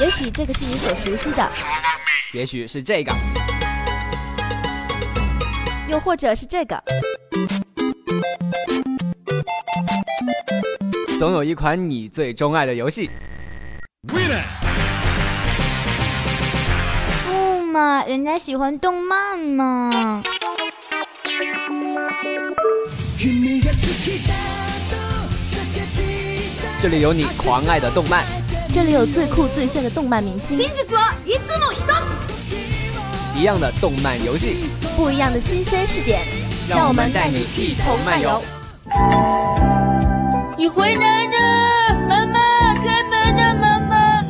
也许这个是你所熟悉的，也许是这个，又或者是这个。总有一款你最钟爱的游戏。不嘛，人家喜欢动漫嘛。这里有你狂爱的动漫，这里有最酷最炫的动漫明星，一样的动漫游戏，不一样的新鲜试点，让我们带你一同漫游。你回来了，妈妈，开门啊，妈妈！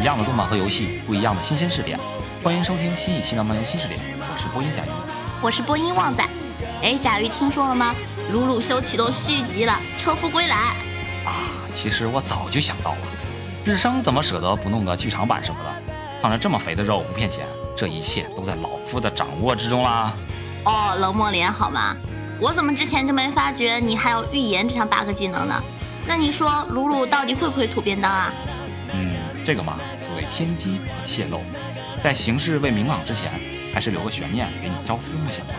一样的动漫和游戏，不一样的新鲜试点。欢迎收听新一期的漫游新视点，我是播音甲鱼，我是播音旺仔。哎，甲鱼听说了吗？鲁鲁修启动续集了，车夫归来。啊，其实我早就想到了，日升怎么舍得不弄个剧场版什么的？放着这么肥的肉不骗钱，这一切都在老夫的掌握之中啦。哦，冷漠脸好吗？我怎么之前就没发觉你还有预言这项 bug 技能呢？那你说鲁鲁到底会不会吐便当啊？嗯，这个嘛，所谓天机不可泄露。在形势未明朗之前，还是留个悬念给你朝思暮想吧。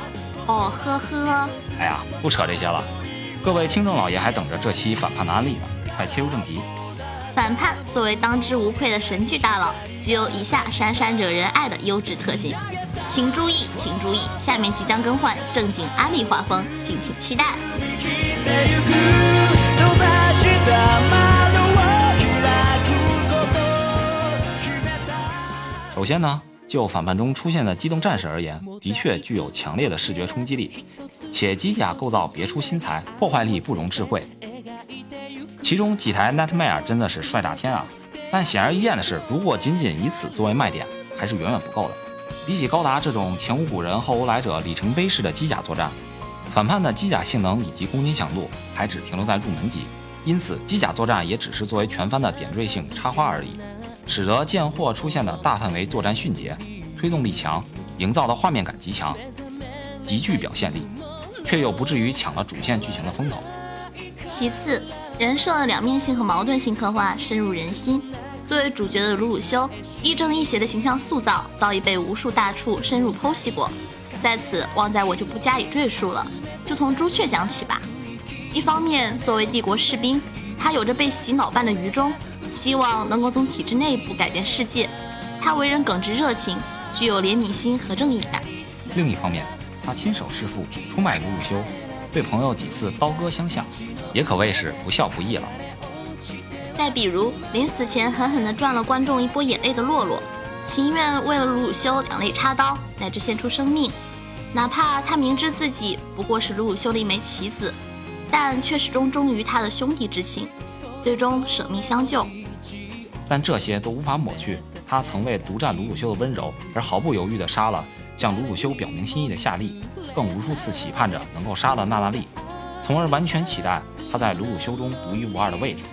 哦呵呵。哎呀，不扯这些了。各位听众老爷还等着这期反叛的案例呢，快切入正题。反叛作为当之无愧的神剧大佬，具有以下闪闪惹人爱的优质特性。请注意，请注意，下面即将更换正经安利画风，敬请期待。首先呢，就反叛中出现的机动战士而言，的确具有强烈的视觉冲击力，且机甲构造别出心裁，破坏力不容置喙。其中几台 Nightmare 真的是帅炸天啊！但显而易见的是，如果仅仅以此作为卖点，还是远远不够的。比起高达这种前无古人后无来者里程碑式的机甲作战，反叛的机甲性能以及攻击强度还只停留在入门级，因此机甲作战也只是作为全番的点缀性插花而已。使得贱货出现的大范围作战迅捷，推动力强，营造的画面感极强，极具表现力，却又不至于抢了主线剧情的风头。其次，人设的两面性和矛盾性刻画深入人心。作为主角的鲁鲁修，亦正亦邪的形象塑造早已被无数大处深入剖析过，在此旺仔我就不加以赘述了，就从朱雀讲起吧。一方面，作为帝国士兵，他有着被洗脑般的愚忠。希望能够从体制内部改变世界。他为人耿直热情，具有怜悯心和正义感。另一方面，他亲手弑父，出卖鲁鲁修，对朋友几次刀割相向，也可谓是不孝不义了。再比如，临死前狠狠地赚了观众一波眼泪的洛洛，情愿为了鲁鲁修两肋插刀，乃至献出生命，哪怕他明知自己不过是鲁鲁修的一枚棋子，但却始终忠于他的兄弟之情。最终舍命相救，但这些都无法抹去他曾为独占鲁鲁修的温柔而毫不犹豫地杀了向鲁鲁修表明心意的夏利，更无数次期盼着能够杀了娜娜丽，从而完全期待他在鲁鲁修中独一无二的位置。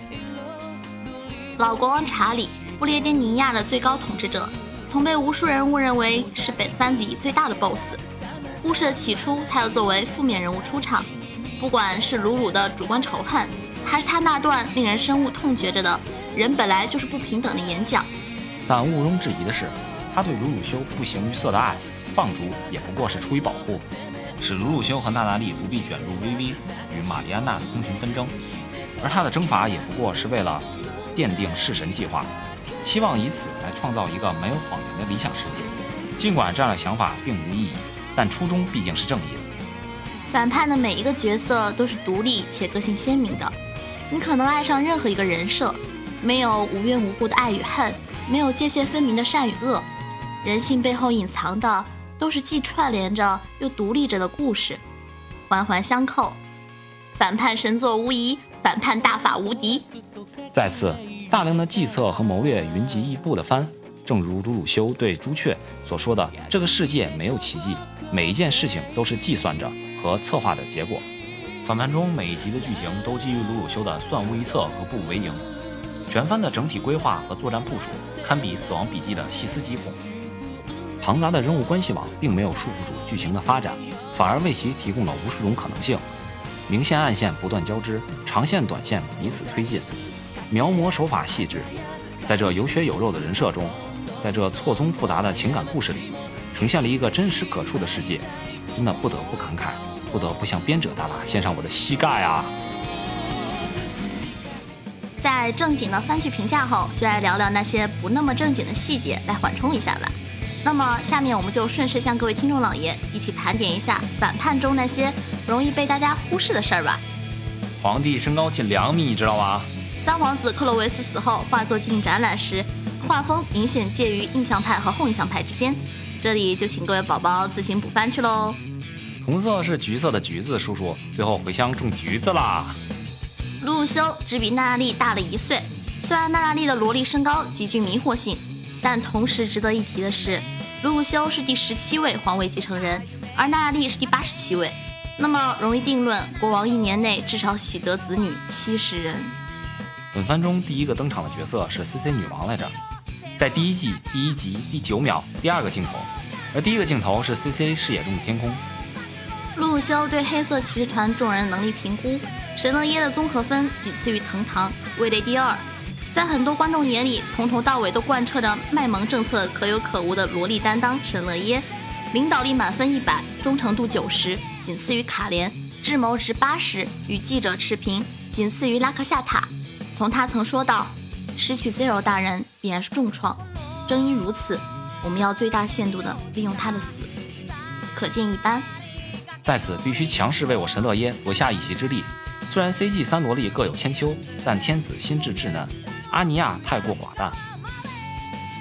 老国王查理，不列颠尼亚的最高统治者，曾被无数人误认为是本番里最大的 BOSS。故事的起初，他要作为负面人物出场，不管是鲁鲁的主观仇恨。还是他那段令人深恶痛绝着的人本来就是不平等的演讲，但毋庸置疑的是，他对鲁鲁修不形于色的爱放逐也不过是出于保护，使鲁鲁修和娜娜丽不必卷入薇薇与玛丽安娜的宫廷纷争，而他的征伐也不过是为了奠定弑神计划，希望以此来创造一个没有谎言的理想世界。尽管这样的想法并无意义，但初衷毕竟是正义的。反叛的每一个角色都是独立且个性鲜明的。你可能爱上任何一个人设，没有无缘无故的爱与恨，没有界限分明的善与恶，人性背后隐藏的都是既串联着又独立着的故事，环环相扣。反叛神作无疑，反叛大法无敌。再次，大量的计策和谋略云集一步的番，正如鲁鲁修对朱雀所说的：“这个世界没有奇迹，每一件事情都是计算着和策划的结果。”反叛中每一集的剧情都基于鲁鲁修的算无一策和步为营，全番的整体规划和作战部署堪比《死亡笔记》的细思极恐。庞杂的人物关系网并没有束缚住剧情的发展，反而为其提供了无数种可能性。明线暗线不断交织，长线短线彼此推进，描摹手法细致。在这有血有肉的人设中，在这错综复杂的情感故事里，呈现了一个真实可触的世界，真的不得不感慨，不得不向编者大大献上我的膝盖啊！在正经的番剧评价后，就来聊聊那些不那么正经的细节，来缓冲一下吧。那么，下面我们就顺势向各位听众老爷一起盘点一下反叛中那些容易被大家忽视的事儿吧。皇帝身高近两米，你知道吗？三皇子克洛维斯死后，画作进行展览时，画风明显介于印象派和后印象派之间。这里就请各位宝宝自行补番去喽。红色是橘色的橘子，叔叔最后回乡种橘子啦。鲁鲁修只比娜娜丽大了一岁，虽然娜娜丽的萝莉身高极具迷惑性，但同时值得一提的是，鲁鲁修是第十七位皇位继承人，而娜娜丽是第八十七位。那么容易定论，国王一年内至少喜得子女七十人。本番中第一个登场的角色是 C C 女王来着，在第一季第一集第九秒第二个镜头，而第一个镜头是 C C 视野中的天空。鲁鲁修对黑色骑士团众人能力评估，神乐耶的综合分仅次于藤堂，位列第二。在很多观众眼里，从头到尾都贯彻着卖萌政策可有可无的萝莉担当神乐耶，领导力满分一百，忠诚度九十，仅次于卡莲，智谋值八十，与记者持平，仅次于拉克夏塔。从他曾说到，失去 Zero 大人必然是重创，正因如此，我们要最大限度地利用他的死，可见一斑。在此必须强势为我神乐耶夺下一席之地。虽然 CG 三萝莉各有千秋，但天子心智稚嫩，阿尼亚太过寡淡。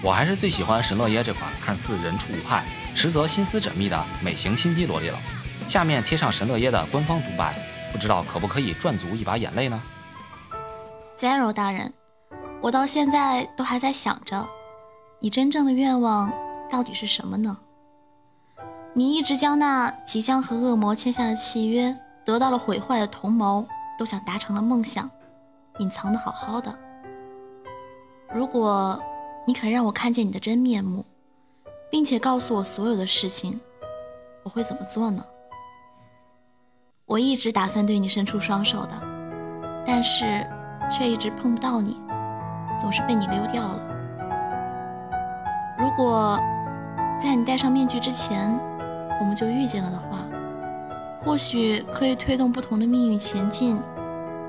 我还是最喜欢神乐耶这款看似人畜无害，实则心思缜密的美型心机萝莉了。下面贴上神乐耶的官方独白，不知道可不可以赚足一把眼泪呢？Zero 大人，我到现在都还在想着，你真正的愿望到底是什么呢？你一直将那即将和恶魔签下的契约、得到了毁坏的同谋，都想达成了梦想，隐藏的好好的。如果你肯让我看见你的真面目，并且告诉我所有的事情，我会怎么做呢？我一直打算对你伸出双手的，但是。却一直碰不到你，总是被你溜掉了。如果在你戴上面具之前，我们就遇见了的话，或许可以推动不同的命运前进，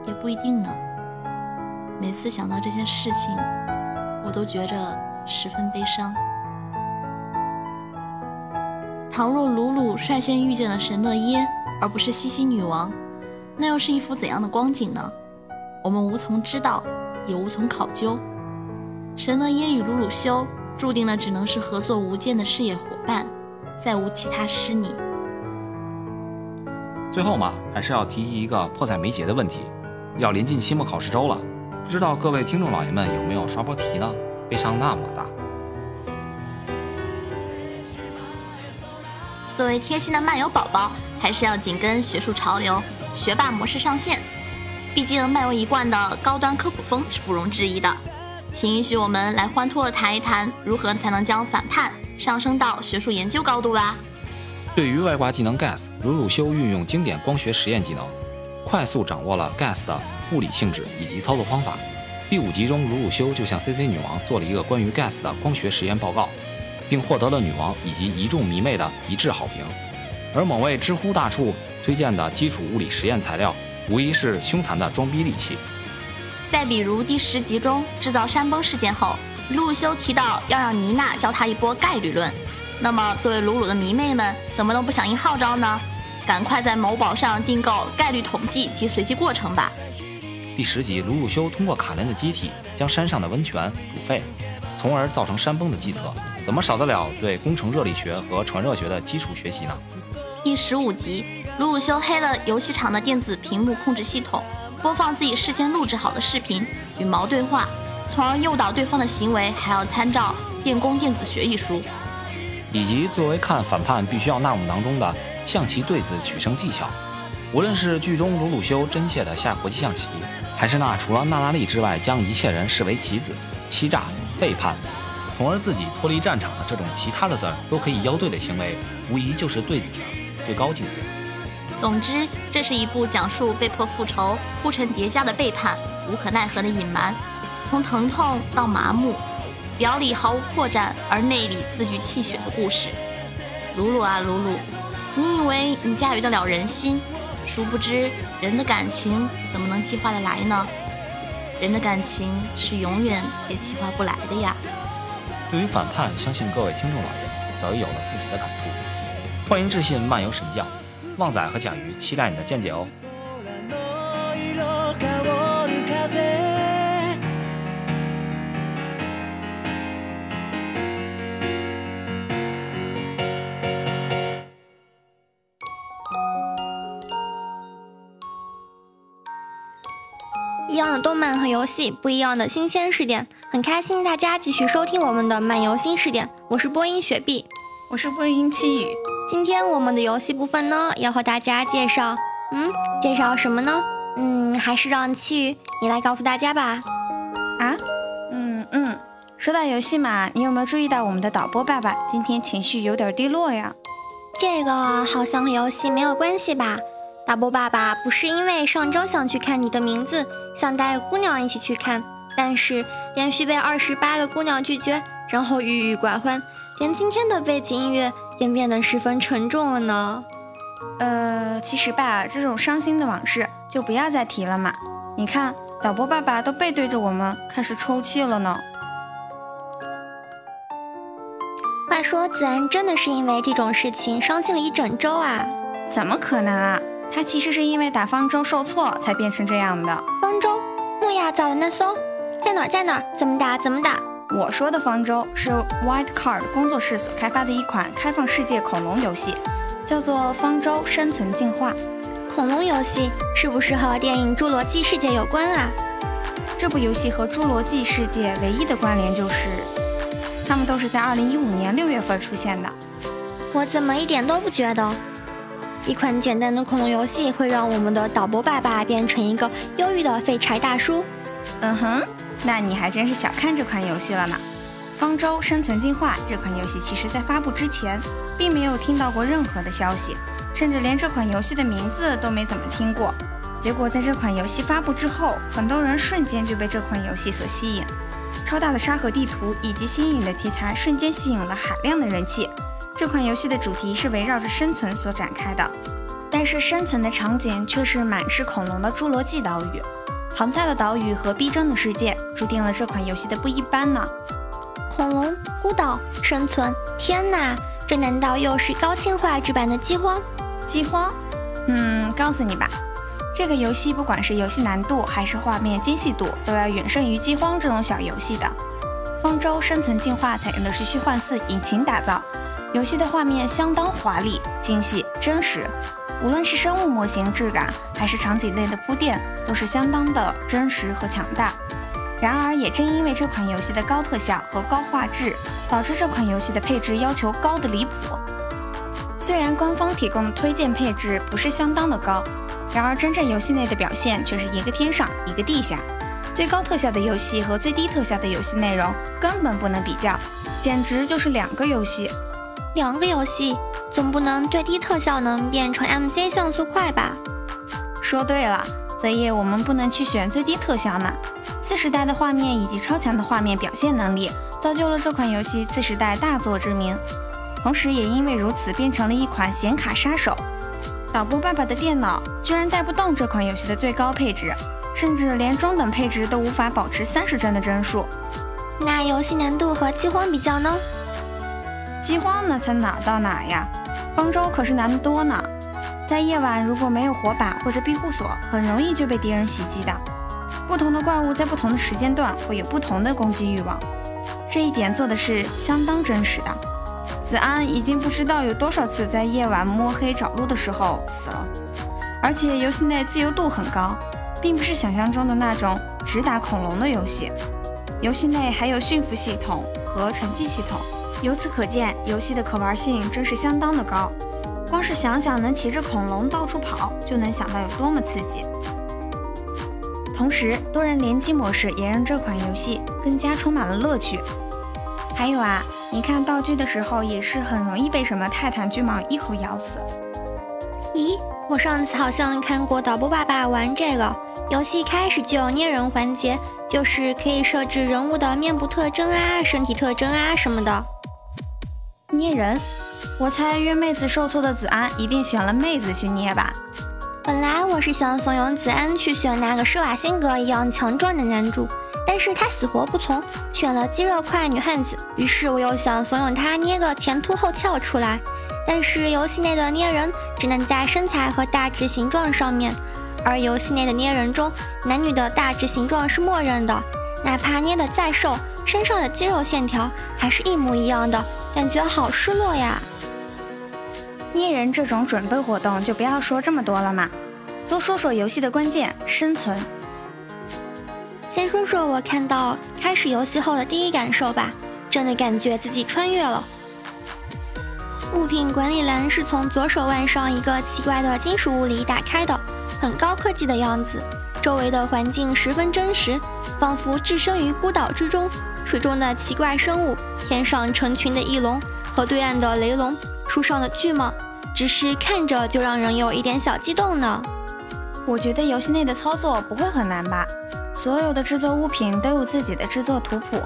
也不一定呢。每次想到这些事情，我都觉着十分悲伤。倘若鲁鲁率先遇见了神乐耶，而不是西西女王，那又是一幅怎样的光景呢？我们无从知道，也无从考究。神乐耶与鲁鲁修注定了只能是合作无间的事业伙伴，再无其他师你。最后嘛，还是要提一个迫在眉睫的问题：要临近期末考试周了，不知道各位听众老爷们有没有刷波题呢？悲伤那么大。作为贴心的漫游宝宝，还是要紧跟学术潮流，学霸模式上线。毕竟漫游一贯的高端科普风是不容置疑的，请允许我们来欢脱的谈一谈，如何才能将反叛上升到学术研究高度啦。对于外挂技能 Gas，鲁鲁修运用经典光学实验技能，快速掌握了 Gas 的物理性质以及操作方法。第五集中，鲁鲁修就向 CC 女王做了一个关于 Gas 的光学实验报告，并获得了女王以及一众迷妹的一致好评。而某位知乎大触推荐的基础物理实验材料。无疑是凶残的装逼利器。再比如第十集中制造山崩事件后，鲁鲁修提到要让妮娜教他一波概率论。那么作为鲁鲁的迷妹们，怎么能不响应号召呢？赶快在某宝上订购概率统计及随机过程吧。第十集，鲁鲁修通过卡莲的机体将山上的温泉煮沸，从而造成山崩的计策，怎么少得了对工程热力学和传热学的基础学习呢？第十五集，鲁鲁修黑了游戏场的电子屏幕控制系统，播放自己事先录制好的视频与毛对话，从而诱导对方的行为，还要参照《电工电子学》一书。以及作为看反叛必须要纳入囊中的象棋对子取胜技巧，无论是剧中鲁鲁修真切的下国际象棋，还是那除了娜拉丽之外将一切人视为棋子、欺诈、背叛、从而自己脱离战场的这种其他的字儿都可以邀对的行为，无疑就是对子的最高境界。总之，这是一部讲述被迫复仇、铺陈叠加的背叛、无可奈何的隐瞒，从疼痛到麻木，表里毫无破绽，而内里字句泣血的故事。鲁鲁啊鲁鲁，你以为你驾驭得了人心？殊不知，人的感情怎么能计划得来呢？人的感情是永远也计划不来的呀。对于反叛，相信各位听众老爷早已有了自己的感触。欢迎致信漫游神将，旺仔和甲鱼期待你的见解哦。动漫和游戏，不一样的新鲜视点，很开心大家继续收听我们的漫游新视点。我是播音雪碧，我是播音七雨。今天我们的游戏部分呢，要和大家介绍，嗯，介绍什么呢？嗯，还是让七雨你来告诉大家吧。啊？嗯嗯，说到游戏嘛，你有没有注意到我们的导播爸爸今天情绪有点低落呀？这个好像和游戏没有关系吧？大波爸爸不是因为上周想去看你的名字，想带姑娘一起去看，但是连续被二十八个姑娘拒绝，然后郁郁寡欢，连今天的背景音乐也变得十分沉重了呢。呃，其实吧，这种伤心的往事就不要再提了嘛。你看，导播爸爸都背对着我们，开始抽泣了呢。话说子安真的是因为这种事情伤心了一整周啊？怎么可能啊？他其实是因为打方舟受挫才变成这样的。方舟，诺亚造的那艘，在哪儿？在哪儿？怎么打？怎么打？我说的方舟是 White Card 工作室所开发的一款开放世界恐龙游戏，叫做《方舟生存进化》。恐龙游戏是不是和电影《侏罗纪世界》有关啊？这部游戏和《侏罗纪世界》唯一的关联就是，它们都是在2015年6月份出现的。我怎么一点都不觉得？一款简单的恐龙游戏会让我们的导播爸爸变成一个忧郁的废柴大叔。嗯哼，那你还真是小看这款游戏了呢。《方舟生存进化》这款游戏其实在发布之前，并没有听到过任何的消息，甚至连这款游戏的名字都没怎么听过。结果在这款游戏发布之后，很多人瞬间就被这款游戏所吸引。超大的沙盒地图以及新颖的题材，瞬间吸引了海量的人气。这款游戏的主题是围绕着生存所展开的，但是生存的场景却是满是恐龙的侏罗纪岛屿。庞大的岛屿和逼真的世界，注定了这款游戏的不一般呢。恐龙孤岛生存，天哪，这难道又是高清画质版的饥荒？饥荒？嗯，告诉你吧，这个游戏不管是游戏难度还是画面精细度，都要远胜于饥荒这种小游戏的。方舟生存进化采用的是虚幻四引擎打造。游戏的画面相当华丽、精细、真实，无论是生物模型质感，还是场景内的铺垫，都是相当的真实和强大。然而，也正因为这款游戏的高特效和高画质，导致这款游戏的配置要求高的离谱。虽然官方提供的推荐配置不是相当的高，然而真正游戏内的表现却是一个天上一个地下。最高特效的游戏和最低特效的游戏内容根本不能比较，简直就是两个游戏。两个游戏总不能最低特效能变成 MC 像素快吧？说对了，所以我们不能去选最低特效嘛。次时代的画面以及超强的画面表现能力，造就了这款游戏次时代大作之名。同时，也因为如此，变成了一款显卡杀手。导播爸爸的电脑居然带不动这款游戏的最高配置，甚至连中等配置都无法保持三十帧的帧数。那游戏难度和饥荒比较呢？饥荒那才哪到哪呀？方舟可是难得多呢。在夜晚如果没有火把或者庇护所，很容易就被敌人袭击的。不同的怪物在不同的时间段会有不同的攻击欲望，这一点做的是相当真实的。子安已经不知道有多少次在夜晚摸黑找路的时候死了，而且游戏内自由度很高，并不是想象中的那种只打恐龙的游戏。游戏内还有驯服系统和成绩系统。由此可见，游戏的可玩性真是相当的高。光是想想能骑着恐龙到处跑，就能想到有多么刺激。同时，多人联机模式也让这款游戏更加充满了乐趣。还有啊，你看道具的时候也是很容易被什么泰坦巨蟒一口咬死。咦，我上次好像看过导播爸爸玩这个游戏，开始就有捏人环节，就是可以设置人物的面部特征啊、身体特征啊什么的。捏人，我猜约妹子受挫的子安一定选了妹子去捏吧。本来我是想怂恿子安去选那个施瓦辛格一样强壮的男主。但是他死活不从，选了肌肉块女汉子。于是我又想怂恿他捏个前凸后翘出来，但是游戏内的捏人只能在身材和大致形状上面，而游戏内的捏人中，男女的大致形状是默认的，哪怕捏得再瘦，身上的肌肉线条还是一模一样的，感觉好失落呀。捏人这种准备活动就不要说这么多了嘛，多说说游戏的关键生存。先说说我看到开始游戏后的第一感受吧，真的感觉自己穿越了。物品管理栏是从左手腕上一个奇怪的金属物里打开的，很高科技的样子。周围的环境十分真实，仿佛置身于孤岛之中。水中的奇怪生物，天上成群的翼龙和对岸的雷龙，树上的巨蟒，只是看着就让人有一点小激动呢。我觉得游戏内的操作不会很难吧？所有的制作物品都有自己的制作图谱，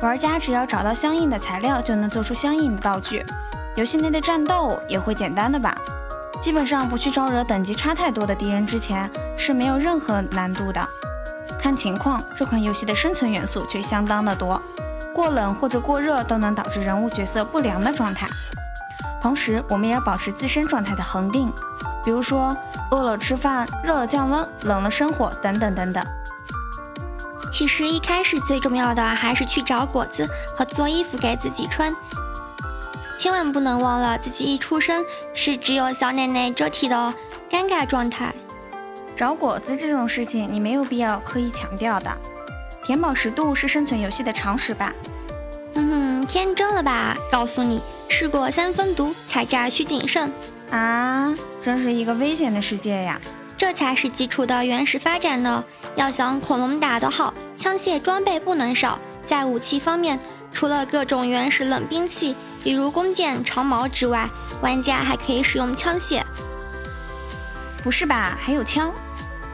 玩家只要找到相应的材料，就能做出相应的道具。游戏内的战斗也会简单的吧？基本上不去招惹等级差太多的敌人之前，是没有任何难度的。看情况，这款游戏的生存元素却相当的多，过冷或者过热都能导致人物角色不良的状态。同时，我们也要保持自身状态的恒定，比如说饿了吃饭，热了降温，冷了生火，等等等等。其实一开始最重要的还是去找果子和做衣服给自己穿，千万不能忘了自己一出生是只有小奶奶遮体的尴尬状态。找果子这种事情你没有必要刻意强调的，填饱食度是生存游戏的常识吧？嗯哼，天真了吧？告诉你，试过三分毒，采摘需谨慎啊！真是一个危险的世界呀！这才是基础的原始发展呢。要想恐龙打得好，枪械装备不能少。在武器方面，除了各种原始冷兵器，比如弓箭、长矛之外，玩家还可以使用枪械。不是吧？还有枪？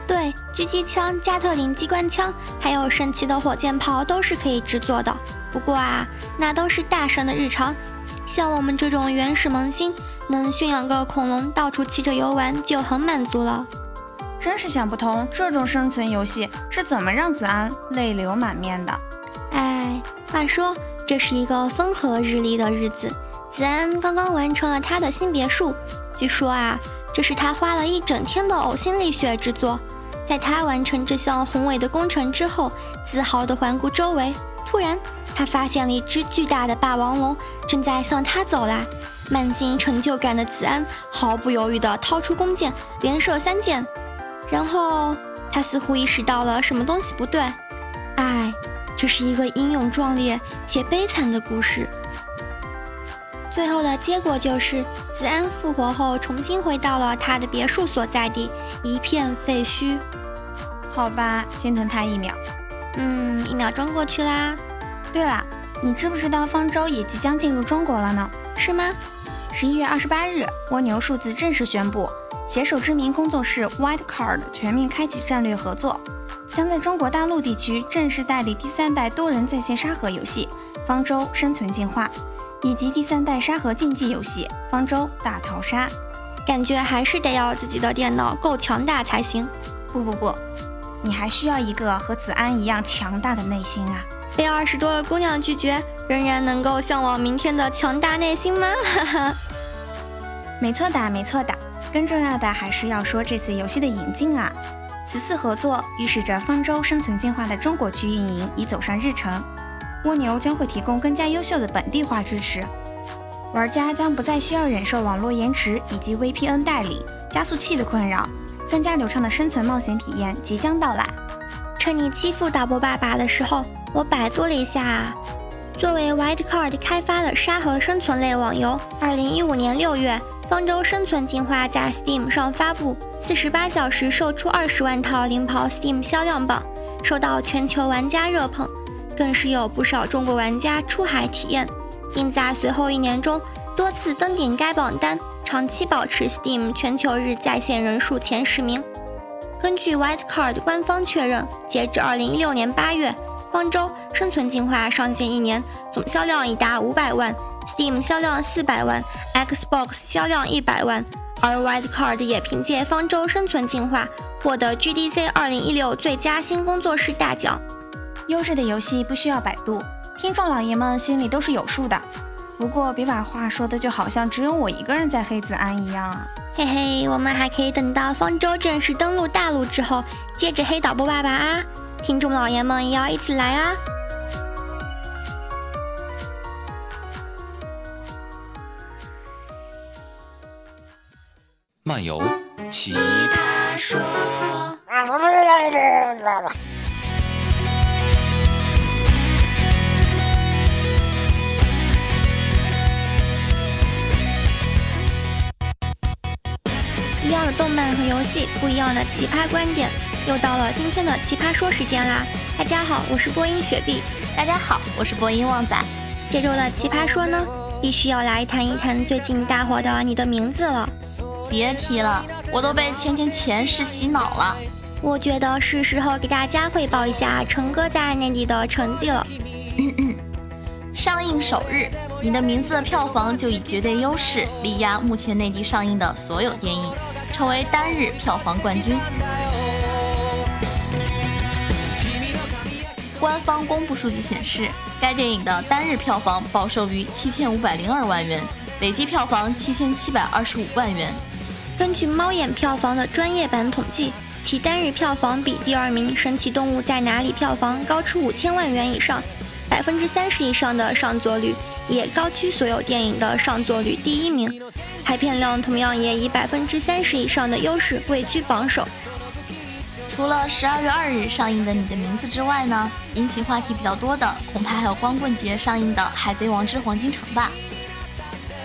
对，狙击枪、加特林机关枪，还有神奇的火箭炮都是可以制作的。不过啊，那都是大神的日常。像我们这种原始萌新，能驯养个恐龙到处骑着游玩就很满足了。真是想不通，这种生存游戏是怎么让子安泪流满面的？哎，话说这是一个风和日丽的日子，子安刚刚完成了他的新别墅。据说啊，这是他花了一整天的呕心沥血之作。在他完成这项宏伟的工程之后，自豪地环顾周围，突然他发现了一只巨大的霸王龙正在向他走来。满心成就感的子安毫不犹豫地掏出弓箭，连射三箭。然后他似乎意识到了什么东西不对，唉，这是一个英勇壮烈且悲惨的故事。最后的结果就是子安复活后重新回到了他的别墅所在地，一片废墟。好吧，心疼他一秒。嗯，一秒钟过去啦。对啦，你知不知道方舟也即将进入中国了呢？是吗？十一月二十八日，蜗牛数字正式宣布。携手知名工作室 White Card 全面开启战略合作，将在中国大陆地区正式代理第三代多人在线沙盒游戏《方舟生存进化》，以及第三代沙盒竞技游戏《方舟大逃杀》。感觉还是得要自己的电脑够强大才行。不不不，你还需要一个和子安一样强大的内心啊！被二十多个姑娘拒绝，仍然能够向往明天的强大内心吗？哈哈，没错的，没错的。更重要的还是要说这次游戏的引进啊！此次合作预示着《方舟生存进化》的中国区运营已走上日程。蜗牛将会提供更加优秀的本地化支持，玩家将不再需要忍受网络延迟以及 VPN 代理、加速器的困扰，更加流畅的生存冒险体验即将到来。趁你欺负大波爸爸的时候，我百度了一下，作为 White Card 开发的沙盒生存类网游，二零一五年六月。《方舟生存进化》在 Steam 上发布，四十八小时售出二十万套，领跑 Steam 销量榜，受到全球玩家热捧。更是有不少中国玩家出海体验，并在随后一年中多次登顶该榜单，长期保持 Steam 全球日在线人数前十名。根据 White Card 官方确认，截至2016年8月，方舟生存进化上线一年，总销量已达500万，Steam 销量400万，Xbox 销量100万。而 White Card 也凭借方舟生存进化获得 GDC 2016最佳新工作室大奖。优质的游戏不需要百度，听众老爷们心里都是有数的。不过别把话说的就好像只有我一个人在黑子安一样啊！嘿嘿，我们还可以等到方舟正式登陆大陆之后，接着黑导播爸爸啊！听众老爷们也要一起来啊！漫游奇葩说。的动漫和游戏，不一样的奇葩观点，又到了今天的奇葩说时间啦！大家好，我是播音雪碧。大家好，我是播音旺仔。这周的奇葩说呢，必须要来谈一谈最近大火的《你的名字》了。别提了，我都被前前前世洗脑了。我觉得是时候给大家汇报一下成哥在内地的成绩了。上映首日，《你的名字》的票房就以绝对优势力压目前内地上映的所有电影，成为单日票房冠军。官方公布数据显示，该电影的单日票房报收于七千五百零二万元，累计票房七千七百二十五万元。根据猫眼票房的专业版统计，其单日票房比第二名《神奇动物在哪里》票房高出五千万元以上，百分之三十以上的上座率也高居所有电影的上座率第一名，排片量同样也以百分之三十以上的优势位居榜首。除了十二月二日上映的《你的名字》之外呢，引起话题比较多的，恐怕还有光棍节上映的《海贼王之黄金城》吧。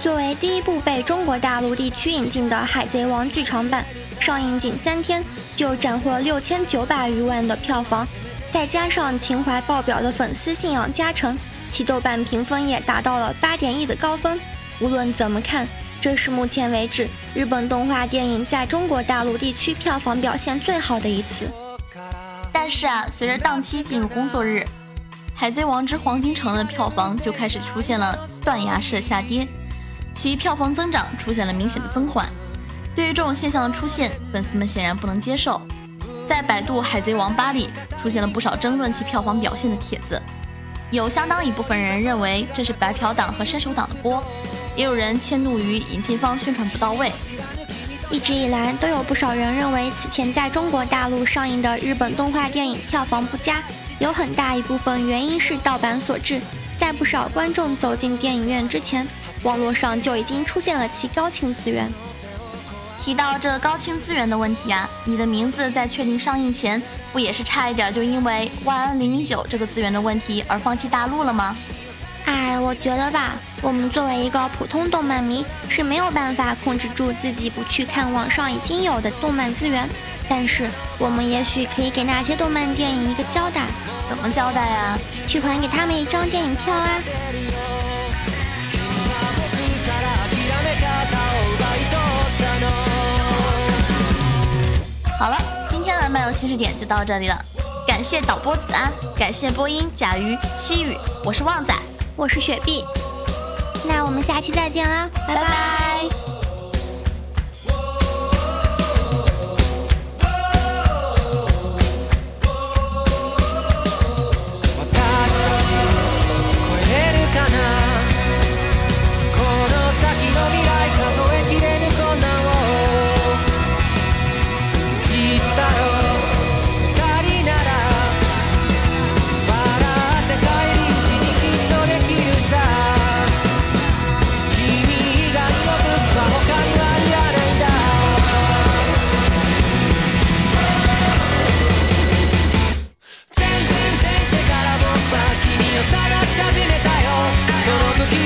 作为第一部被中国大陆地区引进的《海贼王》剧场版，上映仅三天就斩获六千九百余万的票房，再加上情怀爆表的粉丝信仰加成，其豆瓣评分也达到了八点一的高分。无论怎么看，这是目前为止日本动画电影在中国大陆地区票房表现最好的一次。但是啊，随着档期进入工作日，《海贼王之黄金城》的票房就开始出现了断崖式的下跌。其票房增长出现了明显的增缓，对于这种现象的出现，粉丝们显然不能接受。在百度《海贼王》吧里出现了不少争论其票房表现的帖子，有相当一部分人认为这是白嫖党和伸手党的锅，也有人迁怒于引进方宣传不到位。一直以来，都有不少人认为此前在中国大陆上映的日本动画电影票房不佳，有很大一部分原因是盗版所致。在不少观众走进电影院之前，网络上就已经出现了其高清资源。提到这高清资源的问题啊，你的名字在确定上映前，不也是差一点就因为万安零零九这个资源的问题而放弃大陆了吗？哎，我觉得吧，我们作为一个普通动漫迷是没有办法控制住自己不去看网上已经有的动漫资源，但是我们也许可以给那些动漫电影一个交代。怎么交代啊？去还给他们一张电影票啊！好了，今天的漫游新视点就到这里了。感谢导播子安，感谢播音甲鱼、七雨，我是旺仔，我是雪碧。那我们下期再见啦，拜拜。し始めたよ。その向き